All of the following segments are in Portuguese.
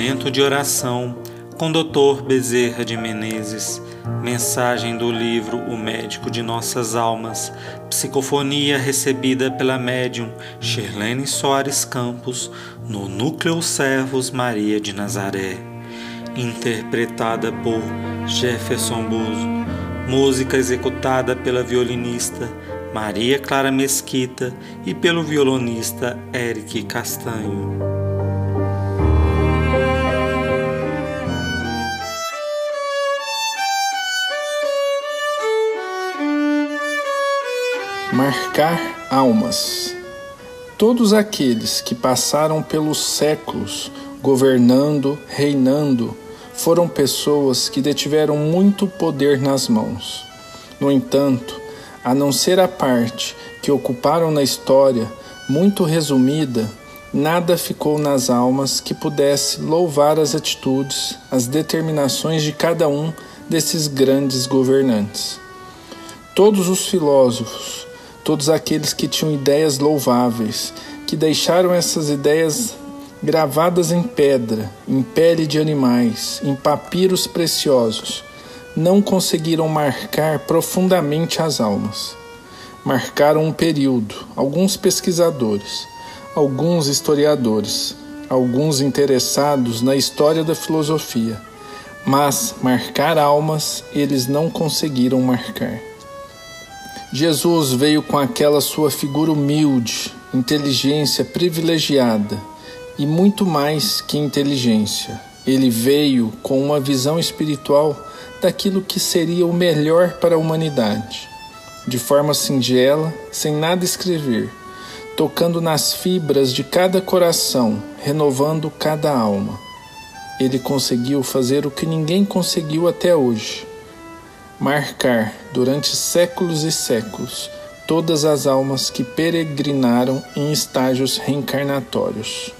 Momento de oração com Dr. Bezerra de Menezes. Mensagem do livro O Médico de Nossas Almas. Psicofonia recebida pela médium Shirlene Soares Campos no Núcleo Servos Maria de Nazaré. Interpretada por Jefferson Buzo. Música executada pela violinista Maria Clara Mesquita e pelo violonista Eric Castanho. Marcar almas. Todos aqueles que passaram pelos séculos governando, reinando, foram pessoas que detiveram muito poder nas mãos. No entanto, a não ser a parte que ocuparam na história, muito resumida, nada ficou nas almas que pudesse louvar as atitudes, as determinações de cada um desses grandes governantes. Todos os filósofos, todos aqueles que tinham ideias louváveis, que deixaram essas ideias gravadas em pedra, em pele de animais, em papiros preciosos, não conseguiram marcar profundamente as almas. Marcaram um período, alguns pesquisadores, alguns historiadores, alguns interessados na história da filosofia, mas marcar almas eles não conseguiram marcar. Jesus veio com aquela sua figura humilde, inteligência privilegiada e muito mais que inteligência. Ele veio com uma visão espiritual daquilo que seria o melhor para a humanidade. De forma singela, sem nada escrever, tocando nas fibras de cada coração, renovando cada alma. Ele conseguiu fazer o que ninguém conseguiu até hoje marcar durante séculos e séculos todas as almas que peregrinaram em estágios reencarnatórios.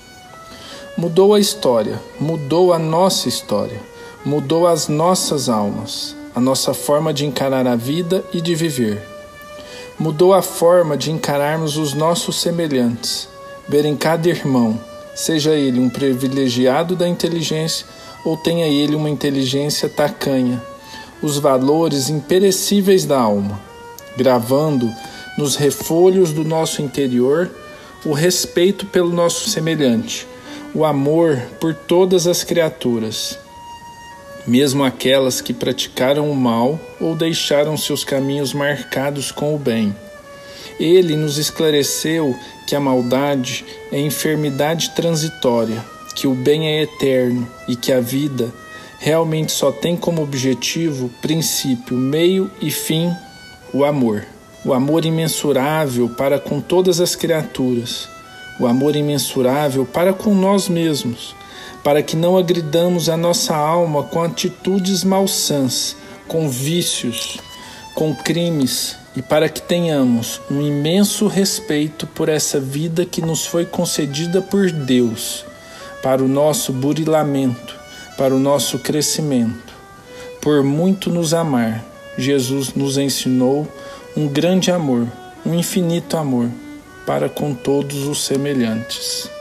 Mudou a história, mudou a nossa história, mudou as nossas almas, a nossa forma de encarar a vida e de viver. Mudou a forma de encararmos os nossos semelhantes, ver em cada irmão, seja ele um privilegiado da inteligência ou tenha ele uma inteligência tacanha, os valores imperecíveis da alma, gravando nos refolhos do nosso interior o respeito pelo nosso semelhante, o amor por todas as criaturas, mesmo aquelas que praticaram o mal ou deixaram seus caminhos marcados com o bem. Ele nos esclareceu que a maldade é enfermidade transitória, que o bem é eterno e que a vida realmente só tem como objetivo, princípio, meio e fim o amor. O amor imensurável para com todas as criaturas, o amor imensurável para com nós mesmos, para que não agridamos a nossa alma com atitudes malsãs, com vícios, com crimes e para que tenhamos um imenso respeito por essa vida que nos foi concedida por Deus, para o nosso burilamento, para o nosso crescimento. Por muito nos amar, Jesus nos ensinou um grande amor, um infinito amor para com todos os semelhantes.